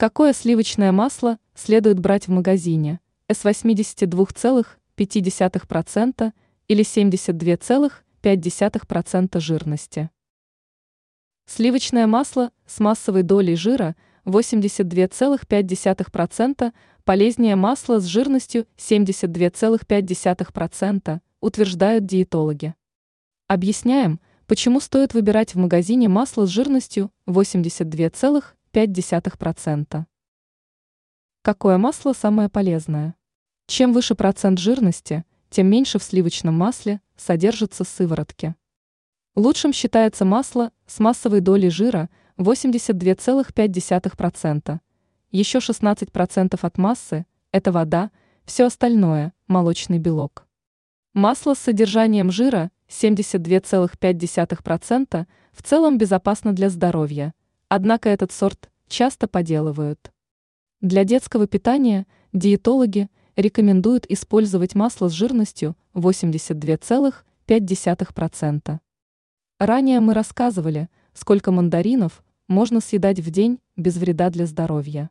Какое сливочное масло следует брать в магазине? С 82,5% или 72,5% жирности? Сливочное масло с массовой долей жира 82,5% полезнее масла с жирностью 72,5%, утверждают диетологи. Объясняем, почему стоит выбирать в магазине масло с жирностью 82,5%. 0,5%. Какое масло самое полезное? Чем выше процент жирности, тем меньше в сливочном масле содержится сыворотки. Лучшим считается масло с массовой долей жира 82,5%. Еще 16% от массы – это вода, все остальное – молочный белок. Масло с содержанием жира 72,5% в целом безопасно для здоровья – Однако этот сорт часто поделывают. Для детского питания диетологи рекомендуют использовать масло с жирностью 82,5%. Ранее мы рассказывали, сколько мандаринов можно съедать в день без вреда для здоровья.